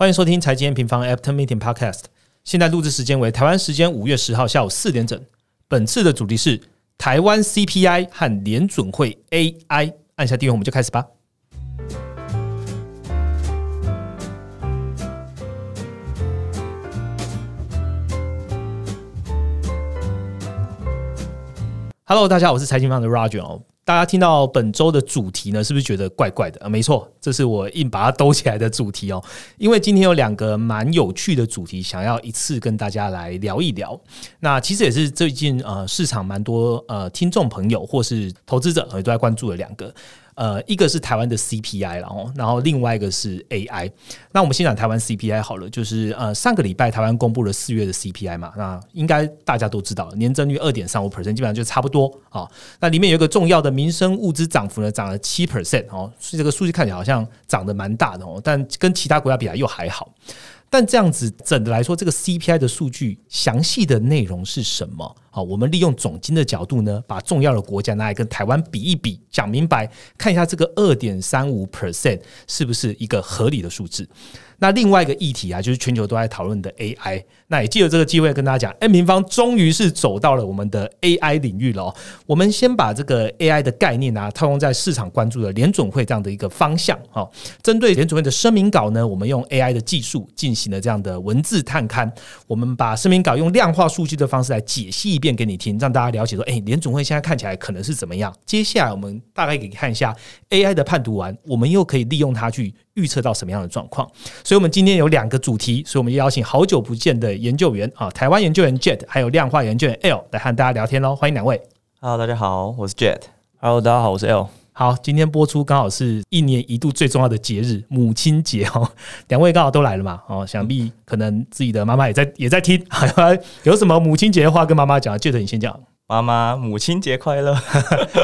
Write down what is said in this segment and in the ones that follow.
欢迎收听财经平方 After Meeting Podcast。现在录制时间为台湾时间五月十号下午四点整。本次的主题是台湾 CPI 和联准会 AI。按下订阅，我们就开始吧。Hello，大家好，我是财经方的 Roger 哦。大家听到本周的主题呢，是不是觉得怪怪的啊？没错，这是我硬把它兜起来的主题哦。因为今天有两个蛮有趣的主题，想要一次跟大家来聊一聊。那其实也是最近呃市场蛮多呃听众朋友或是投资者都在关注的两个。呃，一个是台湾的 CPI 然后然后另外一个是 AI。那我们先讲台湾 CPI 好了，就是呃上个礼拜台湾公布了四月的 CPI 嘛，那应该大家都知道，年增率二点三五 percent，基本上就差不多啊。那里面有一个重要的民生物资涨幅呢，涨了七 percent 哦，所以这个数据看起来好像涨得蛮大的哦，但跟其他国家比来又还好。但这样子整的来说，这个 CPI 的数据详细的内容是什么？好，我们利用总金的角度呢，把重要的国家拿来跟台湾比一比，讲明白，看一下这个二点三五 percent 是不是一个合理的数字。那另外一个议题啊，就是全球都在讨论的 AI。那也借着这个机会跟大家讲，N 平方终于是走到了我们的 AI 领域了。我们先把这个 AI 的概念啊，套用在市场关注的联准会这样的一个方向。哈，针对联准会的声明稿呢，我们用 AI 的技术进行了这样的文字探勘。我们把声明稿用量化数据的方式来解析一遍给你听，让大家了解说，哎，联总会现在看起来可能是怎么样。接下来我们大概可以看一下 AI 的判读完，我们又可以利用它去。预测到什么样的状况？所以，我们今天有两个主题，所以我们邀请好久不见的研究员啊，台湾研究员 Jet，还有量化研究员 L 来和大家聊天喽。欢迎两位。Hello，大家好，我是 Jet。Hello，大家好，我是 L。好，今天播出刚好是一年一度最重要的节日——母亲节哦。两位刚好都来了嘛？哦，想必可能自己的妈妈也在 也在听。有什么母亲节的话跟妈妈讲？Jet，你先讲。妈妈，母亲节快乐！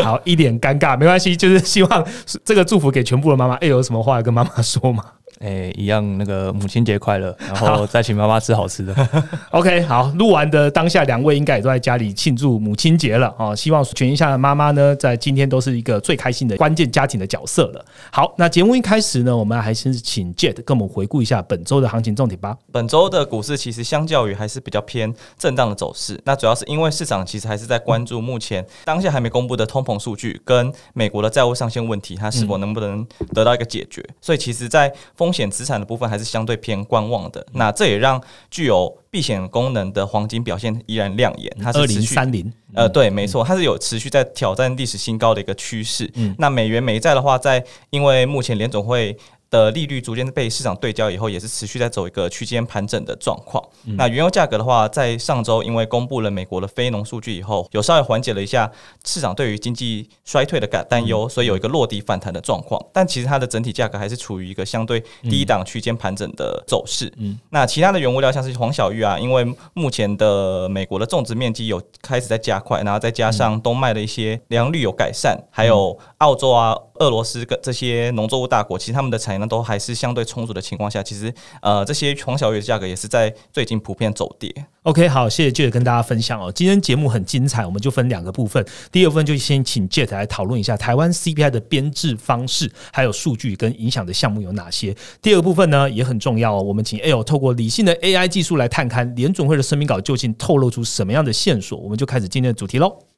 好，一脸尴尬没关系，就是希望这个祝福给全部的妈妈。哎，有什么话要跟妈妈说吗？哎，一样那个母亲节快乐，然后再请妈妈吃好吃的。OK，好，录完的当下，两位应该也都在家里庆祝母亲节了啊！希望全一下的妈妈呢，在今天都是一个最开心的关键家庭的角色了。好，那节目一开始呢，我们还是请 Jet 跟我们回顾一下本周的行情重点吧。本周的股市其实相较于还是比较偏震荡的走势，那主要是因为市场其实还是在关注目前当下还没公布的通膨数据跟美国的债务上限问题，它是否能不能得到一个解决。所以其实，在风险资产的部分还是相对偏观望的，那这也让具有避险功能的黄金表现依然亮眼。它是持续三零，呃，对，没错，它是有持续在挑战历史新高的一个趋势。那美元美债的话，在因为目前联总会。的利率逐渐被市场对焦以后，也是持续在走一个区间盘整的状况。那原油价格的话，在上周因为公布了美国的非农数据以后，有稍微缓解了一下市场对于经济衰退的感担忧，所以有一个落地反弹的状况。但其实它的整体价格还是处于一个相对低档区间盘整的走势。嗯，那其他的原物料像是黄小玉啊，因为目前的美国的种植面积有开始在加快，然后再加上冬麦的一些良率有改善，还有澳洲啊。俄罗斯跟这些农作物大国，其实他们的产那都还是相对充足的情况下，其实呃这些黄小玉的价格也是在最近普遍走跌。OK，好，谢谢 Jet 跟大家分享哦。今天节目很精彩，我们就分两个部分。第二部分就先请 Jet 来讨论一下台湾 CPI 的编制方式，还有数据跟影响的项目有哪些。第二部分呢也很重要哦，我们请 L 透过理性的 AI 技术来探勘联总会的声明稿究竟透露出什么样的线索。我们就开始今天的主题喽。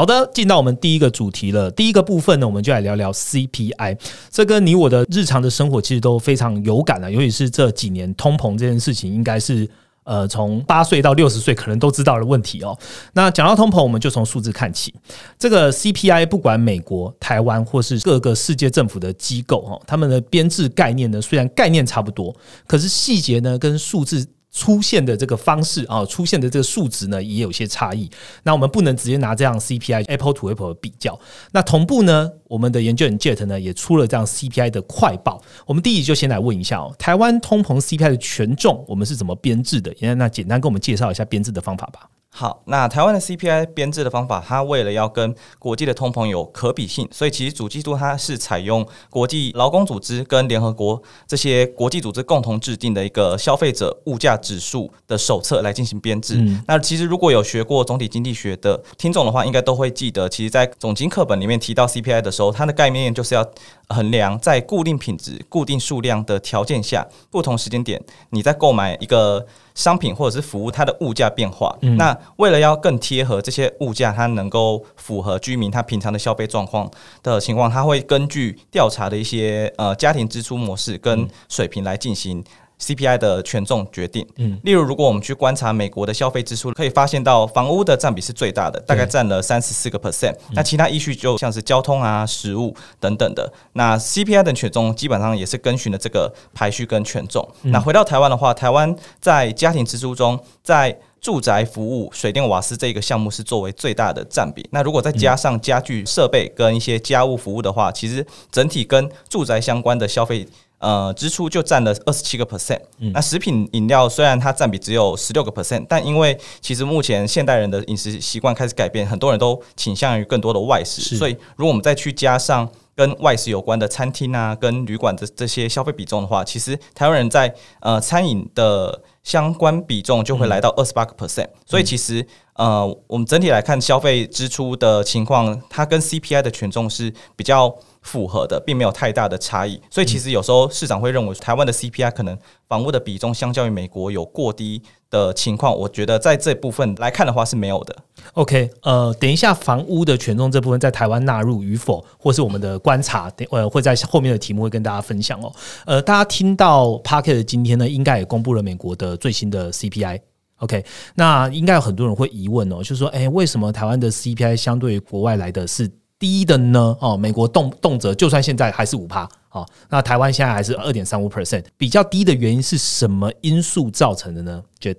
好的，进到我们第一个主题了。第一个部分呢，我们就来聊聊 CPI。这跟你我的日常的生活其实都非常有感啊，尤其是这几年通膨这件事情，应该是呃从八岁到六十岁可能都知道的问题哦。那讲到通膨，我们就从数字看起。这个 CPI 不管美国、台湾或是各个世界政府的机构哦，他们的编制概念呢，虽然概念差不多，可是细节呢跟数字。出现的这个方式啊，出现的这个数值呢，也有些差异。那我们不能直接拿这样 CPI Apple to Apple 比较。那同步呢，我们的研究员 Jet 呢，也出了这样 CPI 的快报。我们第一就先来问一下哦，台湾通膨 CPI 的权重，我们是怎么编制的？那简单跟我们介绍一下编制的方法吧。好，那台湾的 CPI 编制的方法，它为了要跟国际的通膨有可比性，所以其实主计处它是采用国际劳工组织跟联合国这些国际组织共同制定的一个消费者物价指数的手册来进行编制。那其实如果有学过总体经济学的听众的话，应该都会记得，其实在总经课本里面提到 CPI 的时候，它的概念就是要衡量在固定品质、固定数量的条件下，不同时间点你在购买一个。商品或者是服务，它的物价变化。那为了要更贴合这些物价，它能够符合居民他平常的消费状况的情况，它会根据调查的一些呃家庭支出模式跟水平来进行。CPI 的权重决定，嗯，例如如果我们去观察美国的消费支出，可以发现到房屋的占比是最大的，大概占了三十四个 percent。那其他依序就像是交通啊、食物等等的。那 CPI 的权重基本上也是跟循了这个排序跟权重。那回到台湾的话，台湾在家庭支出中，在住宅服务、水电瓦斯这个项目是作为最大的占比。那如果再加上家具设备跟一些家务服务的话，其实整体跟住宅相关的消费。呃，支出就占了二十七个 percent。那食品饮料虽然它占比只有十六个 percent，但因为其实目前现代人的饮食习惯开始改变，很多人都倾向于更多的外食。所以，如果我们再去加上跟外食有关的餐厅啊、跟旅馆的这些消费比重的话，其实台湾人在呃餐饮的相关比重就会来到二十八个 percent。所以，其实呃，我们整体来看消费支出的情况，它跟 CPI 的权重是比较。符合的，并没有太大的差异，所以其实有时候市场会认为台湾的 CPI 可能房屋的比重相较于美国有过低的情况，我觉得在这部分来看的话是没有的。OK，呃，等一下房屋的权重这部分在台湾纳入与否，或是我们的观察，呃，会在后面的题目会跟大家分享哦。呃，大家听到 Parket 今天呢，应该也公布了美国的最新的 CPI。OK，那应该有很多人会疑问哦，就是说，哎，为什么台湾的 CPI 相对于国外来的是？低的呢？哦，美国动动辄就算现在还是五趴，哦，那台湾现在还是二点三五 percent，比较低的原因是什么因素造成的呢？就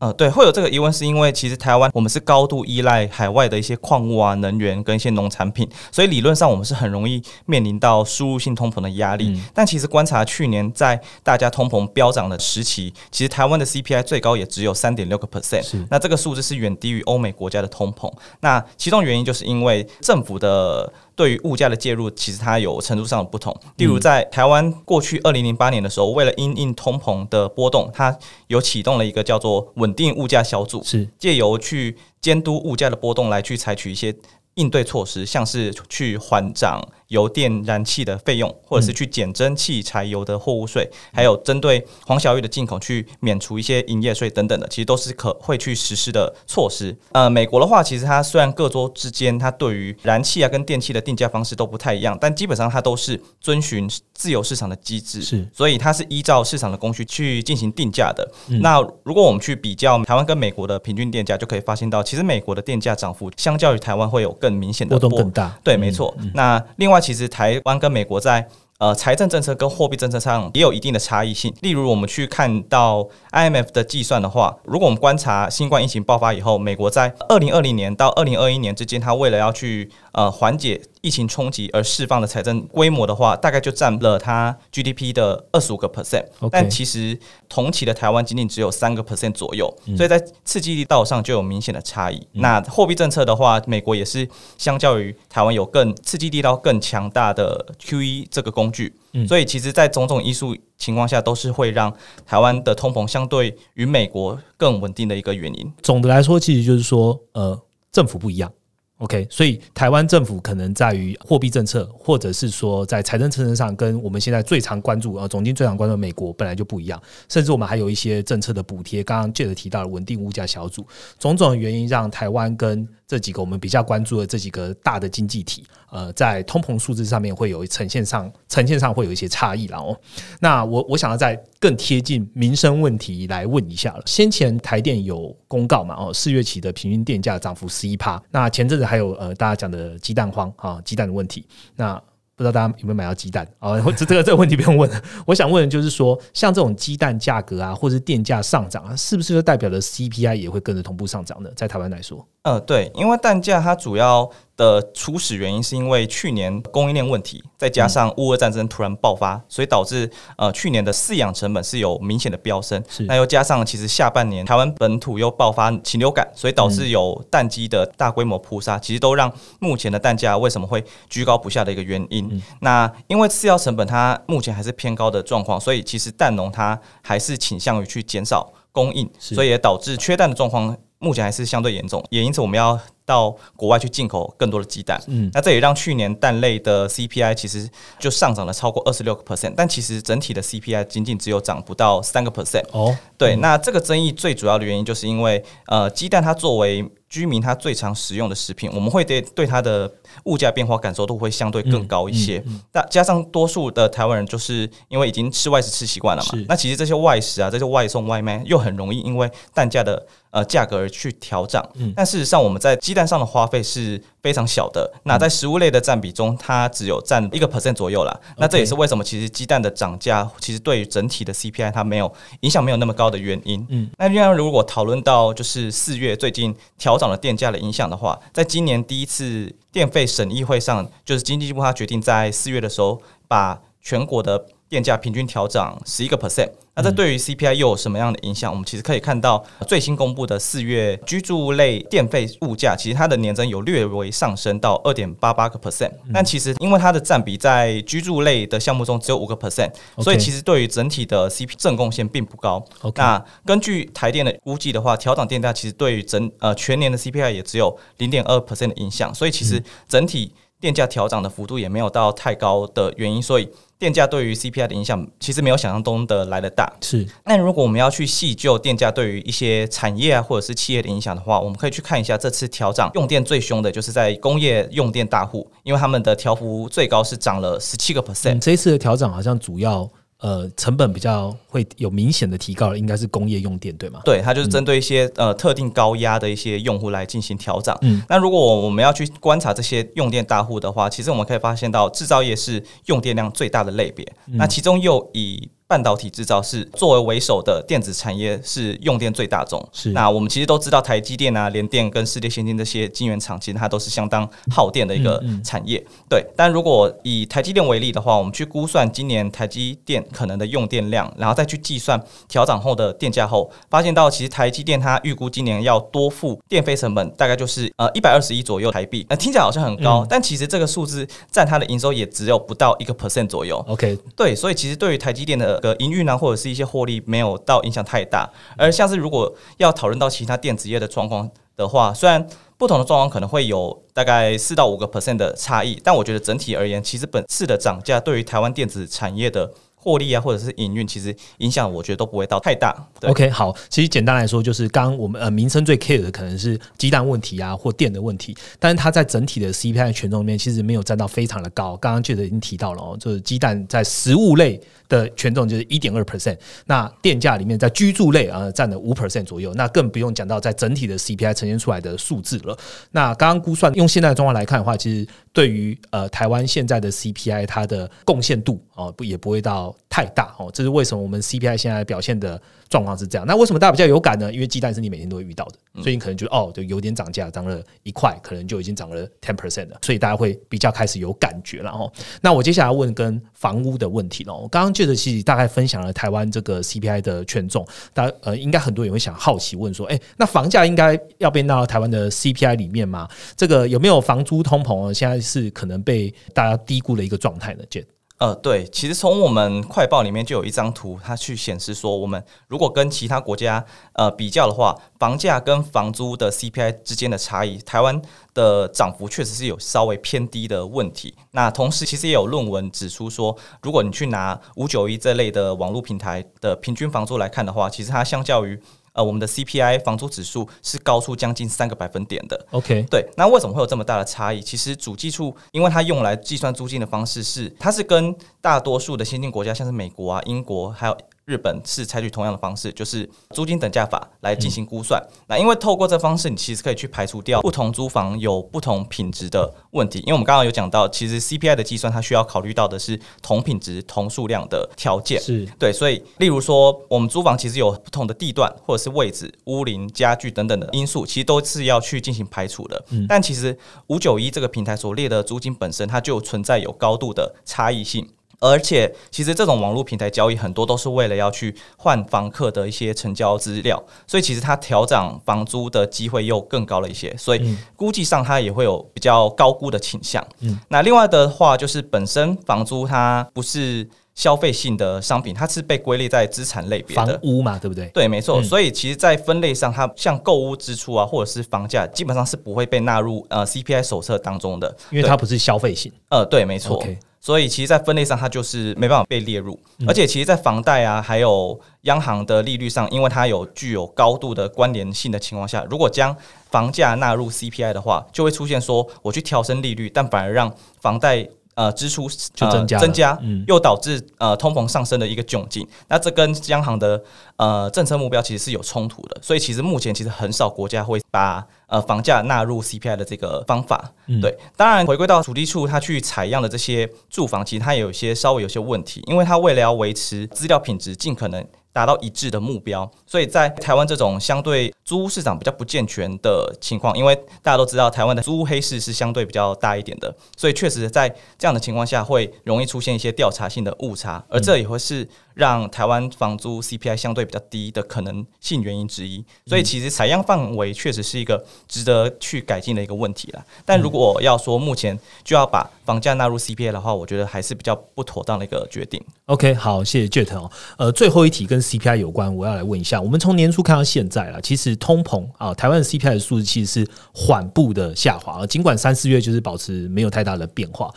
呃，对，会有这个疑问，是因为其实台湾我们是高度依赖海外的一些矿物啊、能源跟一些农产品，所以理论上我们是很容易面临到输入性通膨的压力。但其实观察去年在大家通膨飙涨的时期，其实台湾的 CPI 最高也只有三点六个 percent，那这个数字是远低于欧美国家的通膨。那其中原因就是因为政府的。对于物价的介入，其实它有程度上的不同。例如，在台湾过去二零零八年的时候，为了因应通膨的波动，它有启动了一个叫做稳定物价小组，是借由去监督物价的波动，来去采取一些应对措施，像是去缓涨。油电燃气的费用，或者是去减征汽柴油的货物税，还有针对黄小玉的进口去免除一些营业税等等的，其实都是可会去实施的措施。呃，美国的话，其实它虽然各州之间它对于燃气啊跟电器的定价方式都不太一样，但基本上它都是遵循自由市场的机制，是，所以它是依照市场的供需去进行定价的。那如果我们去比较台湾跟美国的平均电价，就可以发现到，其实美国的电价涨幅相较于台湾会有更明显的波动更大。对，没错。那另外。其实台湾跟美国在呃财政政策跟货币政策上也有一定的差异性。例如，我们去看到 IMF 的计算的话，如果我们观察新冠疫情爆发以后，美国在二零二零年到二零二一年之间，它为了要去呃缓解。疫情冲击而释放的财政规模的话，大概就占了它 GDP 的二十五个 percent，但其实同期的台湾仅仅只有三个 percent 左右，所以在刺激力道上就有明显的差异。那货币政策的话，美国也是相较于台湾有更刺激力道更强大的 QE 这个工具，所以其实，在种种因素情况下，都是会让台湾的通膨相对于美国更稳定的一个原因。总的来说，其实就是说，呃，政府不一样。OK，所以台湾政府可能在于货币政策，或者是说在财政政策上，跟我们现在最常关注呃总经最常关注美国本来就不一样，甚至我们还有一些政策的补贴。刚刚借着提到了稳定物价小组，种种原因让台湾跟这几个我们比较关注的这几个大的经济体，呃，在通膨数字上面会有呈现上呈现上会有一些差异了哦。那我我想要在更贴近民生问题来问一下了。先前台电有公告嘛？哦，四月起的平均电价涨幅十一趴。那前阵子还有呃大家讲的鸡蛋荒啊，鸡蛋的问题。那不知道大家有没有买到鸡蛋啊？这这个这个问题不用问了。我想问的就是说，像这种鸡蛋价格啊，或者电价上涨啊，是不是就代表着 CPI 也会跟着同步上涨呢？在台湾来说，呃，对，因为蛋价它主要的初始原因是因为去年供应链问题，再加上乌俄战争突然爆发，所以导致呃去年的饲养成本是有明显的飙升。那又加上其实下半年台湾本土又爆发禽流感，所以导致有蛋鸡的大规模扑杀，其实都让目前的蛋价为什么会居高不下的一个原因。那因为饲料成本它目前还是偏高的状况，所以其实蛋农它还是倾向于去减少供应，所以也导致缺蛋的状况目前还是相对严重。也因此我们要。到国外去进口更多的鸡蛋，嗯，那这也让去年蛋类的 CPI 其实就上涨了超过二十六个 percent，但其实整体的 CPI 仅仅只有涨不到三个 percent。哦，对，那这个争议最主要的原因就是因为，呃，鸡蛋它作为居民他最常食用的食品，我们会对对它的物价变化感受度会相对更高一些。那加上多数的台湾人就是因为已经吃外食吃习惯了嘛，那其实这些外食啊，这些外送外卖又很容易因为蛋价的呃价格而去调涨。嗯，但事实上我们在鸡蛋上的花费是非常小的。那在食物类的占比中，它只有占一个 percent 左右啦。那这也是为什么其实鸡蛋的涨价其实对于整体的 CPI 它没有影响没有那么高的原因。嗯，那另外如果讨论到就是四月最近调涨了电价的影响的话，在今年第一次电费审议会上，就是经济部它决定在四月的时候把全国的电价平均调涨十一个 percent。那这对于 CPI 又有什么样的影响？我们其实可以看到最新公布的四月居住类电费物价，其实它的年增有略微上升到二点八八个 percent。但其实因为它的占比在居住类的项目中只有五个 percent，所以其实对于整体的 CP 正贡献并不高。那根据台电的估计的话，调涨电价其实对于整呃全年的 CPI 也只有零点二 percent 的影响。所以其实整体电价调涨的幅度也没有到太高的原因，所以。电价对于 CPI 的影响其实没有想象中的来的大。是，那如果我们要去细究电价对于一些产业啊或者是企业的影响的话，我们可以去看一下这次调涨用电最凶的就是在工业用电大户，因为他们的调幅最高是涨了十七个 percent。这一次的调涨好像主要。呃，成本比较会有明显的提高，应该是工业用电，对吗？对，它就是针对一些呃特定高压的一些用户来进行调整。嗯，那如果我们要去观察这些用电大户的话，其实我们可以发现到制造业是用电量最大的类别，那其中又以。半导体制造是作为为首的电子产业，是用电最大宗。是那我们其实都知道，台积电啊、联电跟世界先进这些晶圆厂，其实它都是相当耗电的一个产业。对，但如果以台积电为例的话，我们去估算今年台积电可能的用电量，然后再去计算调整后的电价后，发现到其实台积电它预估今年要多付电费成本，大概就是呃一百二十亿左右台币。那听起来好像很高，但其实这个数字占它的营收也只有不到一个 percent 左右。OK，对，所以其实对于台积电的。个营运呢，或者是一些获利没有到影响太大，而像是如果要讨论到其他电子业的状况的话，虽然不同的状况可能会有大概四到五个 percent 的差异，但我觉得整体而言，其实本次的涨价对于台湾电子产业的。获利啊，或者是营运，其实影响我觉得都不会到太大。OK，好，其实简单来说，就是刚我们呃民生最 care 的可能是鸡蛋问题啊，或电的问题，但是它在整体的 CPI 权重里面其实没有占到非常的高。刚刚记得已经提到了哦，就是鸡蛋在食物类的权重就是一点二 percent，那电价里面在居住类啊占了五 percent 左右，那更不用讲到在整体的 CPI 呈现出来的数字了。那刚刚估算用现在的状况来看的话，其实对于呃台湾现在的 CPI 它的贡献度哦不也不会到。太大哦，这是为什么我们 CPI 现在表现的状况是这样？那为什么大家比较有感呢？因为鸡蛋是你每天都会遇到的，所以你可能觉得哦，就有点涨价，涨了一块，可能就已经涨了 ten percent 了，所以大家会比较开始有感觉了哦。那我接下来问跟房屋的问题了。我刚刚记得其实大概分享了台湾这个 CPI 的权重，大家呃应该很多人会想好奇问说，哎，那房价应该要被纳到台湾的 CPI 里面吗？这个有没有房租通膨？现在是可能被大家低估的一个状态呢？杰。呃，对，其实从我们快报里面就有一张图，它去显示说，我们如果跟其他国家呃比较的话，房价跟房租的 CPI 之间的差异，台湾的涨幅确实是有稍微偏低的问题。那同时，其实也有论文指出说，如果你去拿五九一这类的网络平台的平均房租来看的话，其实它相较于呃，我们的 CPI 房租指数是高出将近三个百分点的。OK，对，那为什么会有这么大的差异？其实主计处因为它用来计算租金的方式是，它是跟大多数的先进国家，像是美国啊、英国还有日本是采取同样的方式，就是租金等价法来进行估算。那因为透过这方式，你其实可以去排除掉不同租房有不同品质的问题。因为我们刚刚有讲到，其实 CPI 的计算它需要考虑到的是同品质、同数量的条件。是对，所以例如说，我们租房其实有不同的地段或者是位置、屋龄、家具等等的因素，其实都是要去进行排除的。但其实五九一这个平台所列的租金本身，它就存在有高度的差异性。而且，其实这种网络平台交易很多都是为了要去换房客的一些成交资料，所以其实它调涨房租的机会又更高了一些，所以估计上它也会有比较高估的倾向。嗯，那另外的话就是本身房租它不是消费性的商品，它是被归类在资产类别房。屋嘛，对不对？对，没错。所以其实，在分类上，它像购物支出啊，或者是房价，基本上是不会被纳入呃 CPI 手册当中的，因为它不是消费性。呃，对，没错。所以其实，在分类上，它就是没办法被列入。而且，其实，在房贷啊，还有央行的利率上，因为它有具有高度的关联性的情况下，如果将房价纳入 CPI 的话，就会出现说我去调升利率，但反而让房贷。呃，支出就增加呃、增加，嗯又导致呃通膨上升的一个窘境。那这跟央行的呃政策目标其实是有冲突的，所以其实目前其实很少国家会把呃房价纳入 CPI 的这个方法。嗯对，当然回归到土地处，它去采样的这些住房，其实它也有一些稍微有些问题，因为它为了要维持资料品质，尽可能。达到一致的目标，所以在台湾这种相对租屋市场比较不健全的情况，因为大家都知道台湾的租屋黑市是相对比较大一点的，所以确实在这样的情况下会容易出现一些调查性的误差，而这也会是让台湾房租 CPI 相对比较低的可能性原因之一。所以其实采样范围确实是一个值得去改进的一个问题啦。但如果要说目前就要把房价纳入 CPI 的话，我觉得还是比较不妥当的一个决定。OK，好，谢谢 Jet 哦。呃，最后一题跟 CPI 有关，我要来问一下。我们从年初看到现在了，其实通膨啊，台湾的 CPI 的数字其实是缓步的下滑，呃尽管三四月就是保持没有太大的变化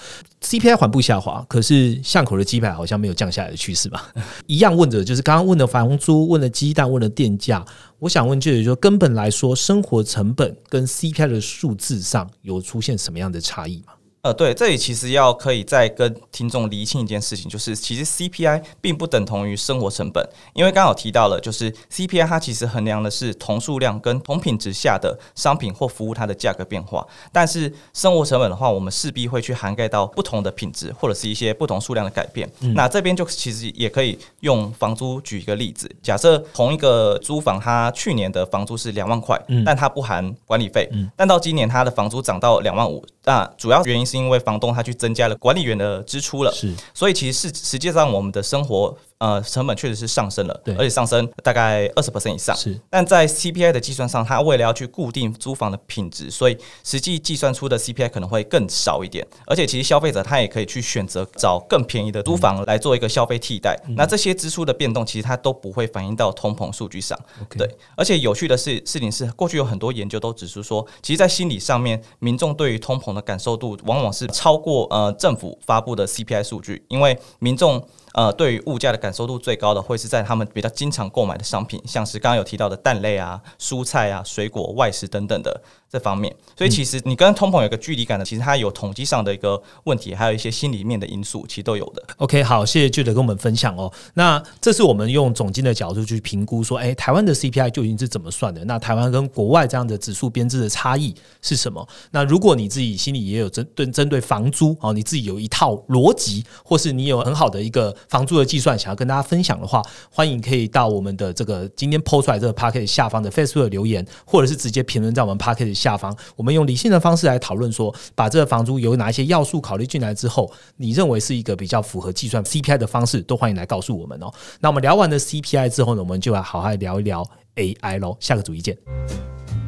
，CPI 缓步下滑，可是巷口的鸡排好像没有降下来的趋势吧？一样问着，就是刚刚问的房租、问了鸡蛋、问了电价，我想问就是说，根本来说，生活成本跟 CPI 的数字上有出现什么样的差异吗？呃，对，这里其实要可以再跟听众厘清一件事情，就是其实 CPI 并不等同于生活成本，因为刚好提到了，就是 CPI 它其实衡量的是同数量跟同品质下的商品或服务它的价格变化，但是生活成本的话，我们势必会去涵盖到不同的品质或者是一些不同数量的改变。那这边就其实也可以用房租举一个例子，假设同一个租房，它去年的房租是两万块，但它不含管理费，但到今年它的房租涨到两万五，那主要原因是因为房东他去增加了管理员的支出了，是。所以其实是实际上我们的生活呃成本确实是上升了对，而且上升大概二十 percent 以上。是但在 CPI 的计算上，它为了要去固定租房的品质，所以实际计算出的 CPI 可能会更少一点。而且其实消费者他也可以去选择找更便宜的租房来做一个消费替代。那这些支出的变动，其实它都不会反映到通膨数据上。对，而且有趣的是事情是，过去有很多研究都指出说，其实，在心理上面，民众对于通膨的感受度往往是超过呃政府发布的 CPI 数据，因为民众。呃，对于物价的感受度最高的，会是在他们比较经常购买的商品，像是刚刚有提到的蛋类啊、蔬菜啊、水果、外食等等的这方面。所以其实你跟通膨有个距离感的，其实它有统计上的一个问题，还有一些心里面的因素，其实都有的。OK，好，谢谢 j 的跟我们分享哦。那这是我们用总经的角度去评估说，哎，台湾的 CPI 究竟是怎么算的？那台湾跟国外这样的指数编制的差异是什么？那如果你自己心里也有针对针对房租哦，你自己有一套逻辑，或是你有很好的一个房租的计算，想要跟大家分享的话，欢迎可以到我们的这个今天抛出来这个 p a c k e t 下方的 Facebook 留言，或者是直接评论在我们 p a c k e t 下方，我们用理性的方式来讨论说，把这个房租有哪一些要素考虑进来之后，你认为是一个比较符合计算 CPI 的方式，都欢迎来告诉我们哦。那我们聊完了 CPI 之后呢，我们就来好好聊一聊 AI 喽。下个主题见。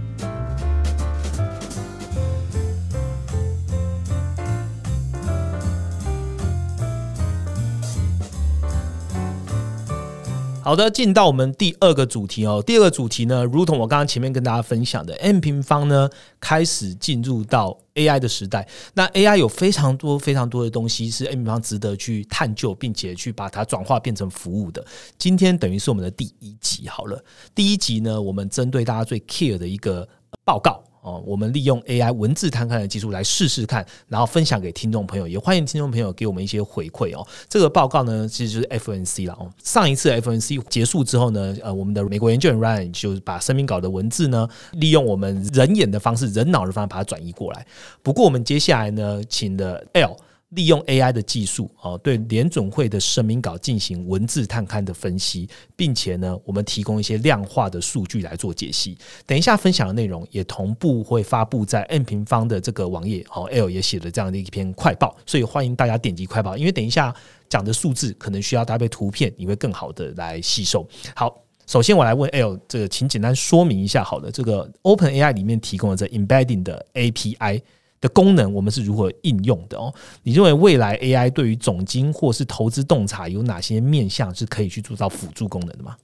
好的，进到我们第二个主题哦。第二个主题呢，如同我刚刚前面跟大家分享的，M 平方呢开始进入到 AI 的时代。那 AI 有非常多非常多的东西是 M 平方值得去探究，并且去把它转化变成服务的。今天等于是我们的第一集好了。第一集呢，我们针对大家最 care 的一个报告哦，我们利用 AI 文字探看的技术来试试看，然后分享给听众朋友，也欢迎听众朋友给我们一些回馈哦。这个报告呢，其实就是 FNC 了哦。上一次 FNC 结束之后呢，呃，我们的美国研究员 Ryan 就把声明稿的文字呢，利用我们人眼的方式、人脑的方式把它转移过来。不过我们接下来呢，请的 L。利用 AI 的技术哦，对联准会的声明稿进行文字探勘的分析，并且呢，我们提供一些量化的数据来做解析。等一下分享的内容也同步会发布在 N 平方的这个网页哦，L 也写了这样的一篇快报，所以欢迎大家点击快报，因为等一下讲的数字可能需要搭配图片，你会更好的来吸收。好，首先我来问 L，这个请简单说明一下，好了，这个 Open AI 里面提供的这 Embedding 的 API。的功能我们是如何应用的哦？你认为未来 AI 对于总经或是投资洞察有哪些面向是可以去做到辅助功能的吗？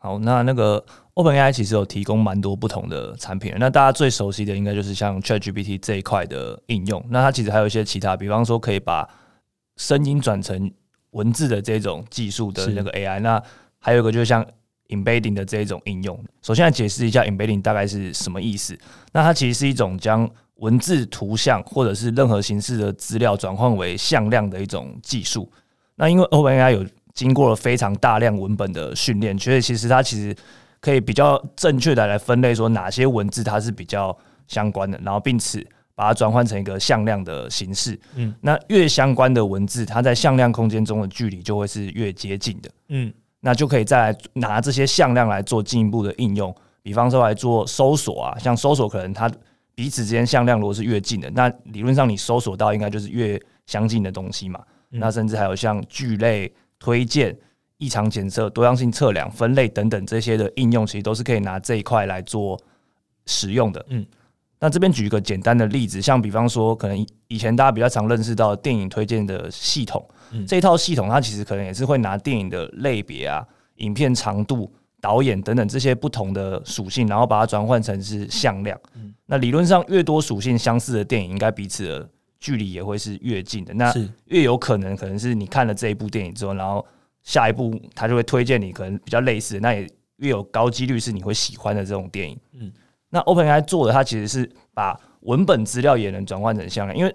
好，那那个 OpenAI 其实有提供蛮多不同的产品，那大家最熟悉的应该就是像 ChatGPT 这一块的应用。那它其实还有一些其他，比方说可以把声音转成文字的这种技术的那个 AI。那还有一个就是像 Embedding 的这一种应用。首先来解释一下 Embedding 大概是什么意思。那它其实是一种将文字、图像或者是任何形式的资料转换为向量的一种技术。那因为 OpenAI 有经过了非常大量文本的训练，所以其实它其实可以比较正确的来分类说哪些文字它是比较相关的，然后并此把它转换成一个向量的形式。嗯，那越相关的文字，它在向量空间中的距离就会是越接近的。嗯，那就可以再拿这些向量来做进一步的应用，比方说来做搜索啊，像搜索可能它。彼此之间向量如果是越近的，那理论上你搜索到应该就是越相近的东西嘛。那甚至还有像聚类推荐、异常检测、多样性测量、分类等等这些的应用，其实都是可以拿这一块来做使用的。嗯，那这边举一个简单的例子，像比方说，可能以前大家比较常认识到电影推荐的系统，这一套系统它其实可能也是会拿电影的类别啊、影片长度。导演等等这些不同的属性，然后把它转换成是向量。那理论上，越多属性相似的电影，应该彼此的距离也会是越近的。那越有可能，可能是你看了这一部电影之后，然后下一部他就会推荐你可能比较类似的，那也越有高几率是你会喜欢的这种电影。嗯，那 OpenAI 做的，它其实是把文本资料也能转换成向量，因为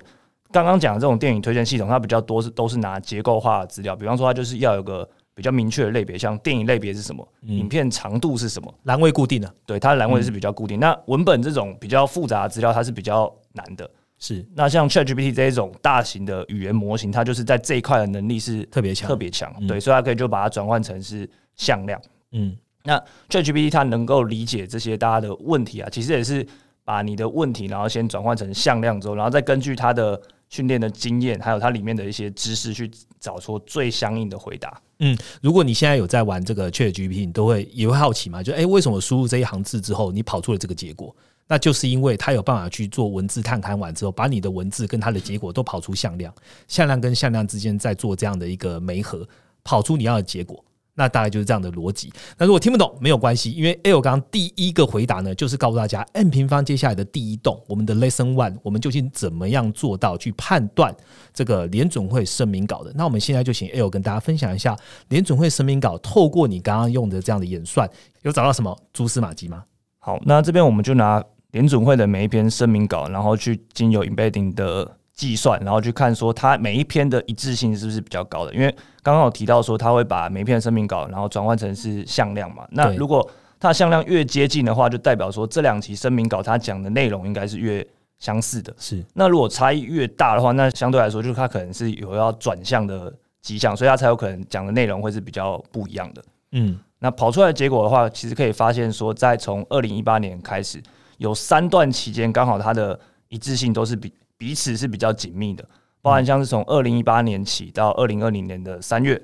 刚刚讲的这种电影推荐系统，它比较多是都是拿结构化的资料，比方说它就是要有个。比较明确的类别，像电影类别是什么，影片长度是什么，栏位固定的，对，它的栏位是比较固定。那文本这种比较复杂的资料，它是比较难的。是，那像 ChatGPT 这一种大型的语言模型，它就是在这一块的能力是特别强，特别强。对，所以它可以就把它转换成是向量。嗯，那 ChatGPT 它能够理解这些大家的问题啊，其实也是把你的问题，然后先转换成向量之后，然后再根据它的。训练的经验，还有它里面的一些知识，去找出最相应的回答。嗯，如果你现在有在玩这个 Chat GPT，你都会也会好奇嘛？就哎，为什么输入这一行字之后，你跑出了这个结果？那就是因为它有办法去做文字探勘完之后，把你的文字跟它的结果都跑出向量，向量跟向量之间在做这样的一个媒合，跑出你要的结果。那大概就是这样的逻辑。那如果听不懂没有关系，因为 L 刚第一个回答呢，就是告诉大家 n 平方接下来的第一栋，我们的 Lesson One，我们究竟怎么样做到去判断这个联准会声明稿的？那我们现在就请 L 跟大家分享一下联准会声明稿，透过你刚刚用的这样的演算，有找到什么蛛丝马迹吗？好，那这边我们就拿联准会的每一篇声明稿，然后去经由 Embedding 的。计算，然后去看说它每一篇的一致性是不是比较高的？因为刚刚有提到说，它会把每一篇声明稿，然后转换成是向量嘛。那如果它的向量越接近的话，就代表说这两期声明稿它讲的内容应该是越相似的。是。那如果差异越大的话，那相对来说，就是它可能是有要转向的迹象，所以它才有可能讲的内容会是比较不一样的。嗯。那跑出来的结果的话，其实可以发现说，在从二零一八年开始，有三段期间刚好它的一致性都是比。彼此是比较紧密的，包含像是从二零一八年起到二零二零年的三月，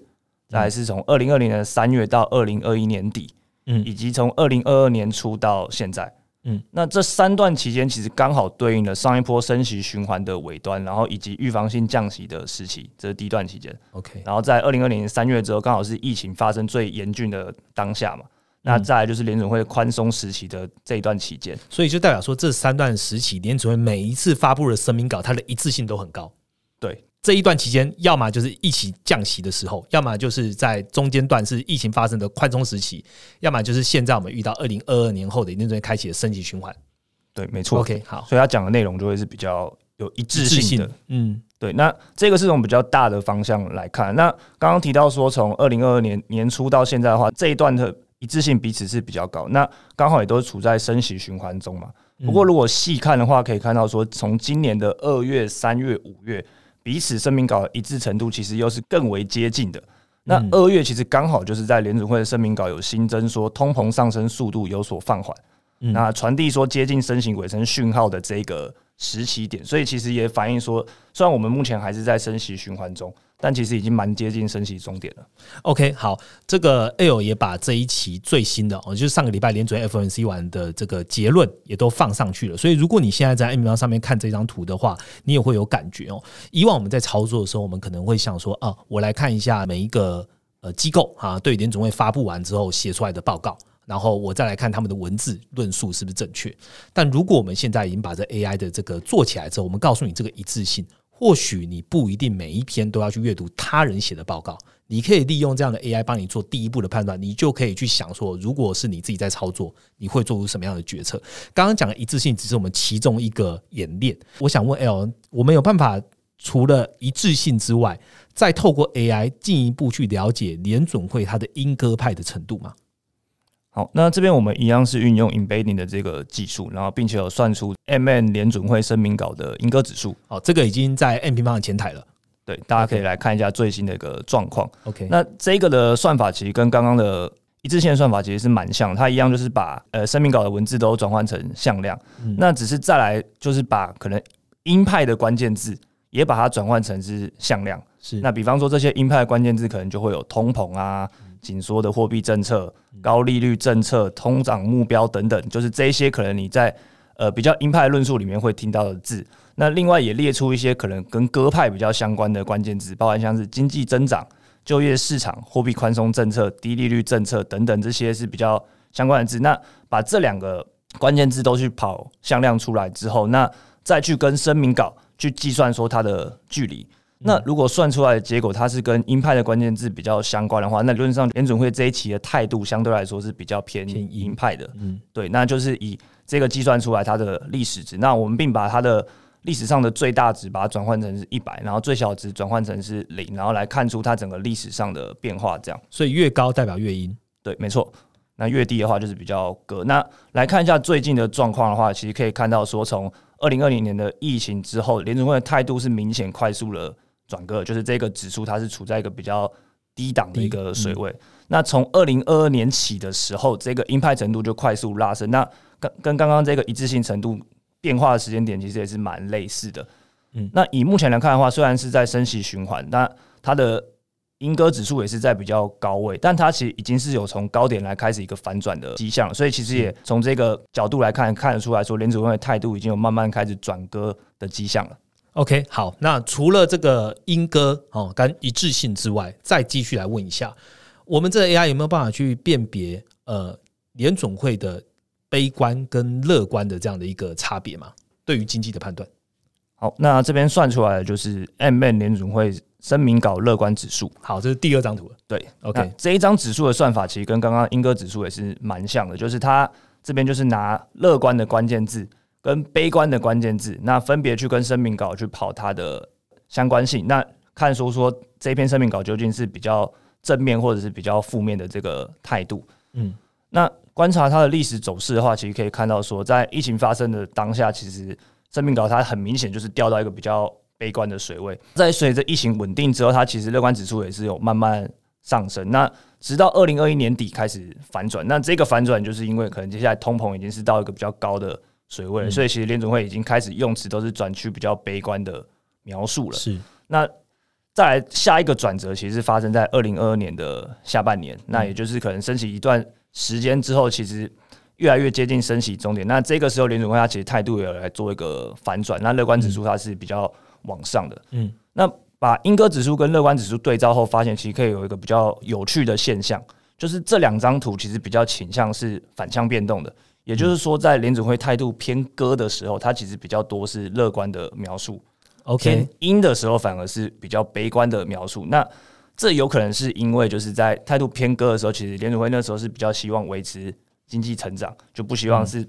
再是从二零二零年的三月到二零二一年底，嗯，以及从二零二二年初到现在，嗯，那这三段期间其实刚好对应了上一波升息循环的尾端，然后以及预防性降息的时期，这是第一段期间，OK，然后在二零二零年三月之后，刚好是疫情发生最严峻的当下嘛。那再来就是联准会宽松时期的这一段期间，所以就代表说这三段时期联准会每一次发布的声明稿，它的一致性都很高。对，这一段期间，要么就是一起降息的时候，要么就是在中间段是疫情发生的宽松时期，要么就是现在我们遇到二零二二年后的联准会开启的升级循环。对，没错。OK，好，所以他讲的内容就会是比较有一致性的。嗯，对，那这个是从比较大的方向来看。那刚刚提到说，从二零二二年年初到现在的话，这一段的一致性彼此是比较高。那刚好也都是处在升息循环中嘛。不过如果细看的话，可以看到说，从今年的二月、三月、五月，彼此声明稿的一致程度其实又是更为接近的。那二月其实刚好就是在联储会的声明稿有新增说，通膨上升速度有所放缓。那传递说接近升息尾声讯号的这个时期点，所以其实也反映说，虽然我们目前还是在升息循环中，但其实已经蛮接近升息终点了。OK，好，这个 L 也把这一期最新的哦，就是上个礼拜联准 FOMC 完的这个结论也都放上去了。所以如果你现在在 M 标上面看这张图的话，你也会有感觉哦。以往我们在操作的时候，我们可能会想说啊，我来看一下每一个呃机构啊，对联总会发布完之后写出来的报告。然后我再来看他们的文字论述是不是正确。但如果我们现在已经把这 AI 的这个做起来之后，我们告诉你这个一致性，或许你不一定每一篇都要去阅读他人写的报告，你可以利用这样的 AI 帮你做第一步的判断，你就可以去想说，如果是你自己在操作，你会做出什么样的决策。刚刚讲的一致性只是我们其中一个演练。我想问 L，我们有办法除了一致性之外，再透过 AI 进一步去了解联准会它的鹰鸽派的程度吗？好，那这边我们一样是运用 embedding 的这个技术，然后并且有算出 MN 联准会声明稿的英歌指数。好，这个已经在 M 平方的前台了。对，大家可以来看一下最新的一个状况。OK，那这个的算法其实跟刚刚的一致性的算法其实是蛮像，它一样就是把呃声明稿的文字都转换成向量，那只是再来就是把可能鹰派的关键字也把它转换成是向量。是那比方说这些鹰派的关键字可能就会有通膨啊、紧缩的货币政策、高利率政策、通胀目标等等，就是这些可能你在呃比较鹰派论述里面会听到的字。那另外也列出一些可能跟鸽派比较相关的关键字，包含像是经济增长、就业市场、货币宽松政策、低利率政策等等，这些是比较相关的字。那把这两个关键字都去跑向量出来之后，那再去跟声明稿去计算说它的距离。那如果算出来的结果它是跟鹰派的关键字比较相关的话，那理论上联准会这一期的态度相对来说是比较偏偏鹰鹰派的。嗯，对，那就是以这个计算出来它的历史值。那我们并把它的历史上的最大值把它转换成是一百，然后最小值转换成是零，然后来看出它整个历史上的变化。这样所以越高代表越阴。对，没错。那越低的话就是比较隔。那来看一下最近的状况的话，其实可以看到说，从二零二零年的疫情之后，联储会的态度是明显快速的转割，就是这个指数它是处在一个比较低档的一个水位。那从二零二二年起的时候，这个鹰派程度就快速拉升。那跟跟刚刚这个一致性程度变化的时间点其实也是蛮类似的。嗯，那以目前来看的话，虽然是在升息循环，那它的鹰鸽指数也是在比较高位，但它其实已经是有从高点来开始一个反转的迹象了，所以其实也从这个角度来看，看得出来说联储会的态度已经有慢慢开始转割的迹象了。OK，好，那除了这个英歌哦跟一致性之外，再继续来问一下，我们这个 AI 有没有办法去辨别呃联总会的悲观跟乐观的这样的一个差别吗？对于经济的判断，好，那这边算出来的就是 M N 联总会声明稿乐观指数。好，这是第二张图了。对 OK 这一张指数的算法其实跟刚刚英歌指数也是蛮像的，就是它这边就是拿乐观的关键字跟悲观的关键字，那分别去跟声明稿去跑它的相关性，那看说说这篇声明稿究竟是比较正面或者是比较负面的这个态度。嗯，那观察它的历史走势的话，其实可以看到说，在疫情发生的当下，其实声明稿它很明显就是掉到一个比较悲观的水位。在随着疫情稳定之后，它其实乐观指数也是有慢慢上升。那直到二零二一年底开始反转，那这个反转就是因为可能接下来通膨已经是到一个比较高的水位了，所以其实联总会已经开始用词都是转趋比较悲观的描述了。是那再来下一个转折，其实发生在二零二二年的下半年，那也就是可能升息一段时间之后，其实越来越接近升息终点。那这个时候联准会它其实态度也来做一个反转，那乐观指数它是比较往上的。嗯，那把英歌指数跟乐观指数对照后，发现其实可以有一个比较有趣的现象，就是这两张图其实比较倾向是反向变动的。也就是说，在联准会态度偏鸽的时候，它其实比较多是乐观的描述。偏 OK，阴的时候，反而是比较悲观的描述。那这有可能是因为就是在态度偏鸽的时候，其实联储会那时候是比较希望维持经济成长，就不希望是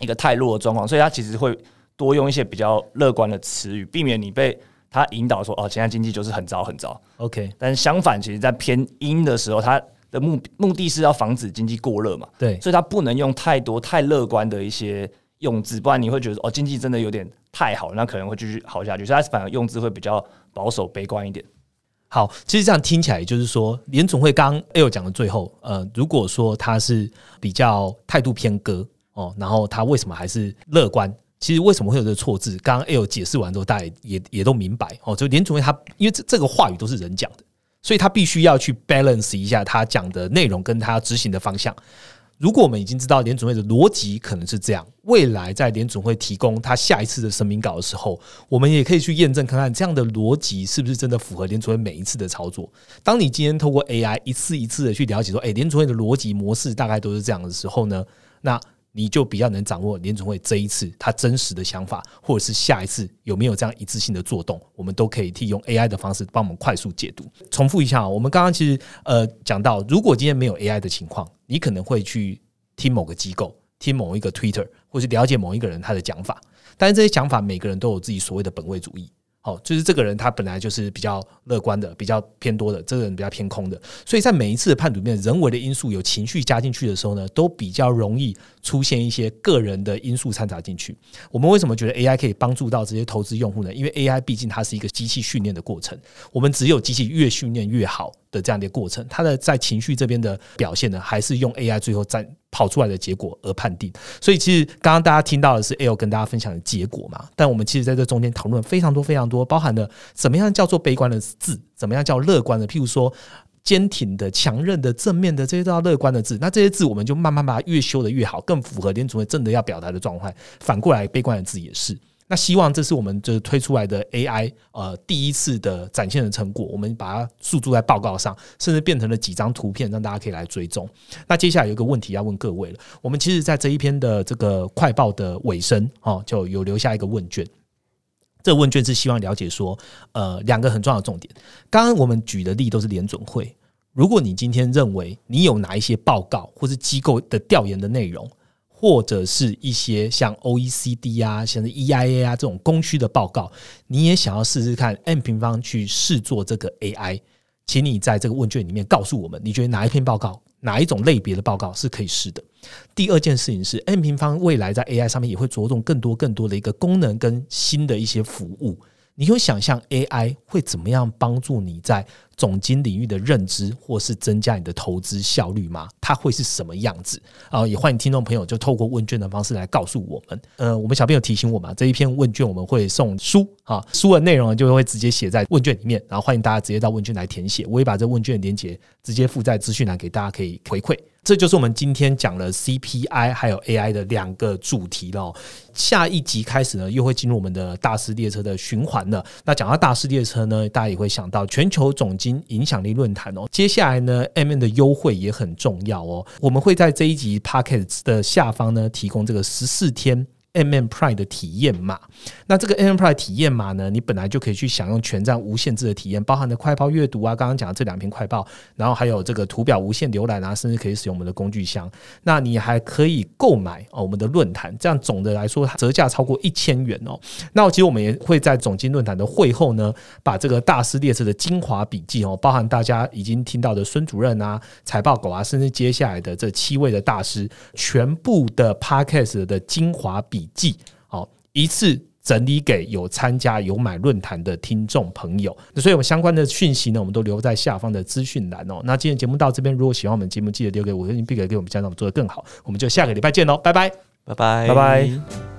一个太弱的状况，所以它其实会多用一些比较乐观的词语，避免你被他引导说哦，现在经济就是很糟很糟。OK，但是相反，其实在偏阴的时候，他的目目的是要防止经济过热嘛，对，所以他不能用太多太乐观的一些用字，不然你会觉得哦，经济真的有点太好，那可能会继续好下去。所以他反而用字会比较保守、悲观一点。好，其实这样听起来就是说，联总会刚刚 L 讲的最后，呃，如果说他是比较态度偏鸽哦，然后他为什么还是乐观？其实为什么会有这个错字？刚刚 L 解释完之后，大家也也也都明白哦。就联总会他，因为这这个话语都是人讲的，所以他必须要去 balance 一下他讲的内容跟他执行的方向。如果我们已经知道联准会的逻辑可能是这样，未来在联准会提供他下一次的声明稿的时候，我们也可以去验证看看这样的逻辑是不是真的符合联准会每一次的操作。当你今天透过 AI 一次一次的去了解说，哎，联准会的逻辑模式大概都是这样的时候呢，那你就比较能掌握联总会这一次他真实的想法，或者是下一次有没有这样一致性的做动，我们都可以替用 AI 的方式帮我们快速解读。重复一下，我们刚刚其实呃讲到，如果今天没有 AI 的情况，你可能会去听某个机构、听某一个 Twitter，或是了解某一个人他的讲法，但是这些讲法每个人都有自己所谓的本位主义。好，就是这个人他本来就是比较乐观的，比较偏多的，这个人比较偏空的，所以在每一次的判读面，人为的因素有情绪加进去的时候呢，都比较容易出现一些个人的因素掺杂进去。我们为什么觉得 AI 可以帮助到这些投资用户呢？因为 AI 毕竟它是一个机器训练的过程，我们只有机器越训练越好的这样的一个过程，它的在情绪这边的表现呢，还是用 AI 最后在跑出来的结果而判定。所以其实刚刚大家听到的是 L 跟大家分享的结果嘛，但我们其实在这中间讨论非常多非常多，包含了怎么样叫做悲观的字，怎么样叫乐观的，譬如说。坚挺的、强韧的、正面的，这些都要乐观的字。那这些字，我们就慢慢把它越修的越好，更符合联储会真的要表达的状态。反过来，悲观的字也是。那希望这是我们就是推出来的 AI 呃第一次的展现的成果，我们把它诉诸在报告上，甚至变成了几张图片，让大家可以来追踪。那接下来有一个问题要问各位了，我们其实，在这一篇的这个快报的尾声哦，就有留下一个问卷。这个问卷是希望了解说，呃，两个很重要的重点。刚刚我们举的例都是联准会。如果你今天认为你有哪一些报告或是机构的调研的内容，或者是一些像 OECD 啊、像是 EIA 啊这种供需的报告，你也想要试试看 M 平方去试做这个 AI，请你在这个问卷里面告诉我们，你觉得哪一篇报告、哪一种类别的报告是可以试的。第二件事情是，N 平方未来在 AI 上面也会着重更多更多的一个功能跟新的一些服务。你有想象 AI 会怎么样帮助你在总经领域的认知，或是增加你的投资效率吗？它会是什么样子啊？也欢迎听众朋友就透过问卷的方式来告诉我们。呃，我们小朋友提醒我们，这一篇问卷我们会送书啊，书的内容就会直接写在问卷里面，然后欢迎大家直接到问卷来填写。我也把这问卷的连接直接附在资讯栏给大家可以回馈。这就是我们今天讲了 CPI 还有 AI 的两个主题了。下一集开始呢，又会进入我们的大师列车的循环了。那讲到大师列车呢，大家也会想到全球总经影响力论坛哦。接下来呢，M N 的优惠也很重要哦。我们会在这一集 p o c k e t 的下方呢，提供这个十四天。M M Prime 的体验码，那这个 M M Prime 体验码呢，你本来就可以去享用全站无限制的体验，包含的快报阅读啊，刚刚讲的这两篇快报，然后还有这个图表无限浏览啊，甚至可以使用我们的工具箱。那你还可以购买哦我们的论坛，这样总的来说折价超过一千元哦。那其实我们也会在总经论坛的会后呢，把这个大师列车的精华笔记哦，包含大家已经听到的孙主任啊、财报狗啊，甚至接下来的这七位的大师，全部的 Podcast 的精华笔。笔记，好，一次整理给有参加有买论坛的听众朋友。那所以我们相关的讯息呢，我们都留在下方的资讯栏哦。那今天节目到这边，如果喜欢我们节目，记得留给我，并给给我们家长做的更好。我们就下个礼拜见喽，拜拜，拜拜，拜拜。